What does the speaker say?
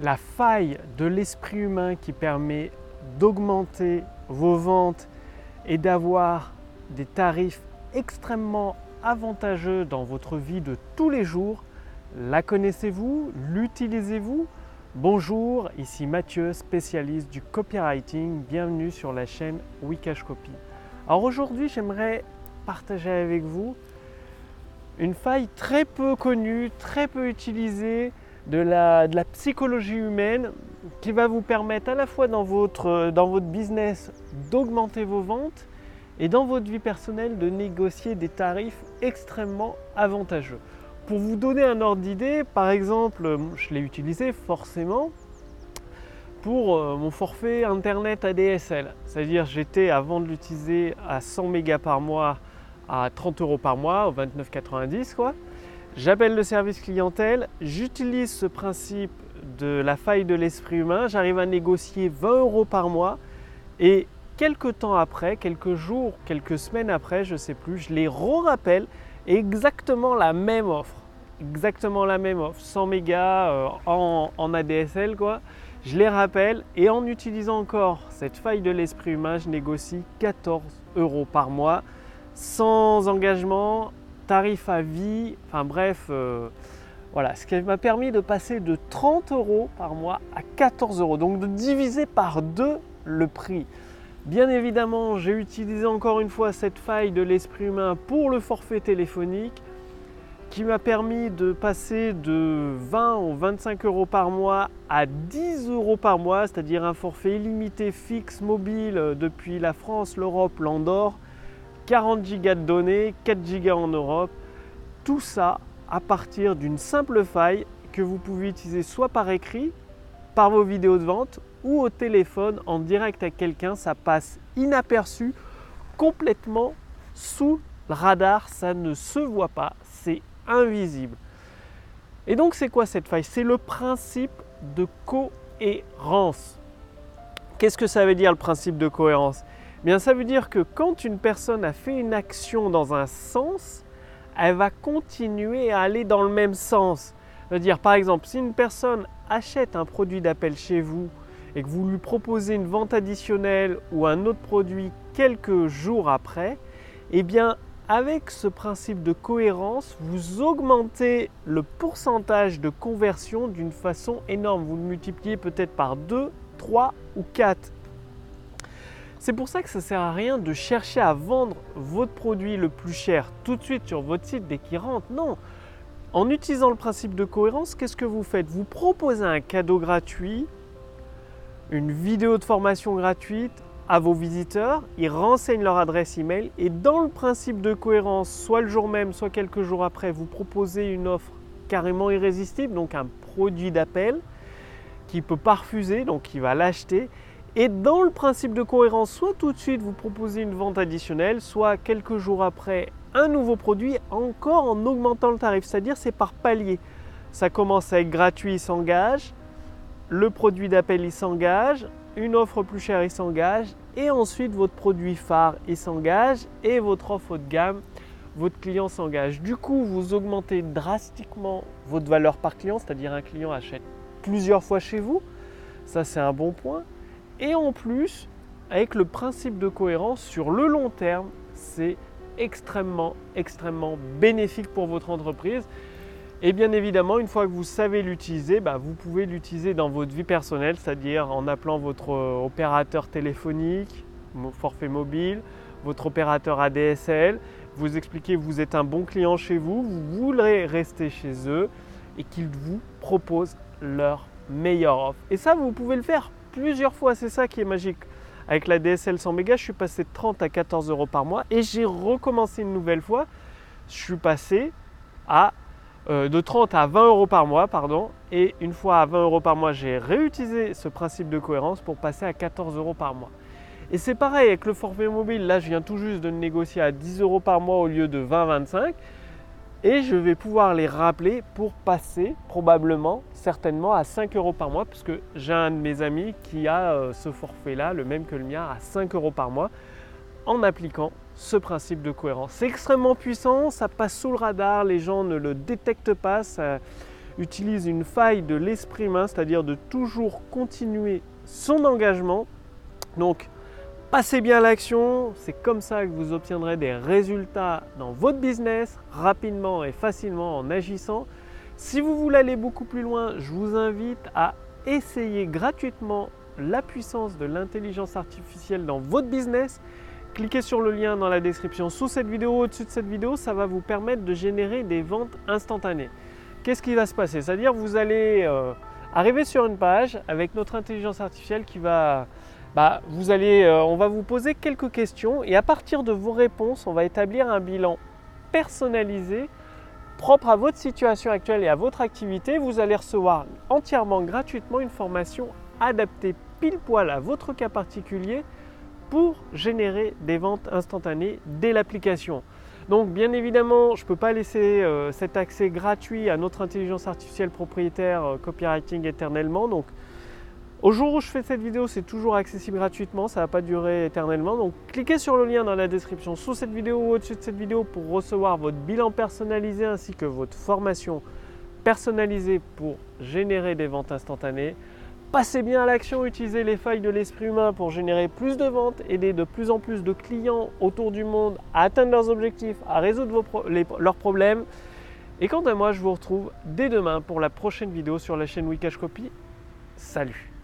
la faille de l'esprit humain qui permet d'augmenter vos ventes et d'avoir des tarifs extrêmement avantageux dans votre vie de tous les jours. La connaissez-vous? L'utilisez-vous? Bonjour, ici Mathieu, spécialiste du copywriting. Bienvenue sur la chaîne Wikash Copy. Alors aujourd'hui, j'aimerais partager avec vous une faille très peu connue, très peu utilisée de la, psychologie humaine qui va vous permettre à la fois dans votre, dans votre business d'augmenter vos ventes et dans votre vie personnelle de négocier des tarifs extrêmement avantageux. Pour vous donner un ordre d'idée, par exemple, je l'ai utilisé forcément pour euh, mon forfait internet ADSL. C'est-à-dire j'étais avant de l'utiliser à 100 mégas par mois à 30 euros par mois, au 29,90 quoi. J'appelle le service clientèle, j'utilise ce principe de la faille de l'esprit humain, j'arrive à négocier 20 euros par mois et quelques temps après, quelques jours, quelques semaines après, je ne sais plus, je les re-rappelle exactement la même offre. Exactement la même offre, 100 mégas euh, en, en, ADSL quoi. Je les rappelle et en utilisant encore cette faille de l'esprit humain, je négocie 14 euros par mois sans engagement, tarif à vie, enfin bref, euh, voilà, ce qui m'a permis de passer de 30 euros par mois à 14 euros, donc de diviser par deux le prix. Bien évidemment, j'ai utilisé encore une fois cette faille de l'esprit humain pour le forfait téléphonique qui m'a permis de passer de 20 ou 25 euros par mois à 10 euros par mois, c'est-à-dire un forfait illimité fixe mobile depuis la France, l'Europe, l'Andorre 40 gigas de données, 4 gigas en Europe. Tout ça à partir d'une simple faille que vous pouvez utiliser soit par écrit, par vos vidéos de vente ou au téléphone en direct avec quelqu'un. Ça passe inaperçu, complètement sous le radar. Ça ne se voit pas, c'est invisible. Et donc c'est quoi cette faille? C'est le principe de cohérence. Qu'est-ce que ça veut dire le principe de cohérence? Bien, ça veut dire que quand une personne a fait une action dans un sens, elle va continuer à aller dans le même sens. dire, par exemple, si une personne achète un produit d'appel chez vous et que vous lui proposez une vente additionnelle ou un autre produit quelques jours après, eh bien, avec ce principe de cohérence, vous augmentez le pourcentage de conversion d'une façon énorme. Vous le multipliez peut-être par 2, 3 ou 4. C'est pour ça que ça sert à rien de chercher à vendre votre produit le plus cher tout de suite sur votre site dès qu'il rentre. Non. En utilisant le principe de cohérence, qu'est-ce que vous faites? Vous proposez un cadeau gratuit, une vidéo de formation gratuite à vos visiteurs, ils renseignent leur adresse email et dans le principe de cohérence, soit le jour même, soit quelques jours après, vous proposez une offre carrément irrésistible, donc un produit d'appel qui ne peut pas refuser, donc il va l'acheter et dans le principe de cohérence, soit tout de suite vous proposez une vente additionnelle, soit quelques jours après un nouveau produit, encore en augmentant le tarif. C'est-à-dire c'est par palier. Ça commence avec gratuit, il s'engage, le produit d'appel il s'engage, une offre plus chère il s'engage, et ensuite votre produit phare il s'engage, et votre offre de gamme, votre client s'engage. Du coup, vous augmentez drastiquement votre valeur par client, c'est-à-dire un client achète plusieurs fois chez vous. Ça c'est un bon point. Et en plus, avec le principe de cohérence, sur le long terme, c'est extrêmement, extrêmement bénéfique pour votre entreprise. Et bien évidemment, une fois que vous savez l'utiliser, bah, vous pouvez l'utiliser dans votre vie personnelle, c'est-à-dire en appelant votre euh, opérateur téléphonique, forfait mobile, votre opérateur ADSL, vous expliquez que vous êtes un bon client chez vous, vous voulez rester chez eux et qu'ils vous proposent leur meilleure offre. Et ça, vous pouvez le faire plusieurs fois. C'est ça qui est magique. Avec la DSL 100 mégas, je suis passé de 30 à 14 euros par mois et j'ai recommencé une nouvelle fois. Je suis passé à euh, de 30 à 20 euros par mois, pardon. Et une fois à 20 euros par mois, j'ai réutilisé ce principe de cohérence pour passer à 14 euros par mois. Et c'est pareil avec le forfait mobile. Là, je viens tout juste de négocier à 10 euros par mois au lieu de 20-25 et je vais pouvoir les rappeler pour passer probablement, certainement à 5 euros par mois, puisque j'ai un de mes amis qui a euh, ce forfait-là, le même que le mien, à 5 euros par mois, en appliquant ce principe de cohérence. C'est extrêmement puissant, ça passe sous le radar, les gens ne le détectent pas. utilise une faille de l'esprit humain, c'est-à-dire de toujours continuer son engagement. Donc, passez bien l'action, c'est comme ça que vous obtiendrez des résultats dans votre business rapidement et facilement en agissant. Si vous voulez aller beaucoup plus loin, je vous invite à essayer gratuitement la puissance de l'intelligence artificielle dans votre business. Cliquez sur le lien dans la description sous cette vidéo, au-dessus de cette vidéo, ça va vous permettre de générer des ventes instantanées. Qu'est-ce qui va se passer? C'est-à-dire vous allez euh, arriver sur une page avec notre intelligence artificielle qui va bah, euh, on va vous poser quelques questions et à partir de vos réponses, on va établir un bilan personnalisé propre à votre situation actuelle et à votre activité. Vous allez recevoir entièrement gratuitement une formation adaptée pile poil à votre cas particulier pour générer des ventes instantanées dès l'application. Donc bien évidemment, je ne peux pas laisser euh, cet accès gratuit à notre intelligence artificielle propriétaire euh, copywriting éternellement. Au jour où je fais cette vidéo, c'est toujours accessible gratuitement, ça ne va pas durer éternellement. Donc cliquez sur le lien dans la description sous cette vidéo ou au-dessus de cette vidéo pour recevoir votre bilan personnalisé ainsi que votre formation personnalisée pour générer des ventes instantanées. Passez bien à l'action, utilisez les failles de l'esprit humain pour générer plus de ventes, aider de plus en plus de clients autour du monde à atteindre leurs objectifs, à résoudre leurs problèmes. Et quant à moi, je vous retrouve dès demain pour la prochaine vidéo sur la chaîne Wikash Copy. Salut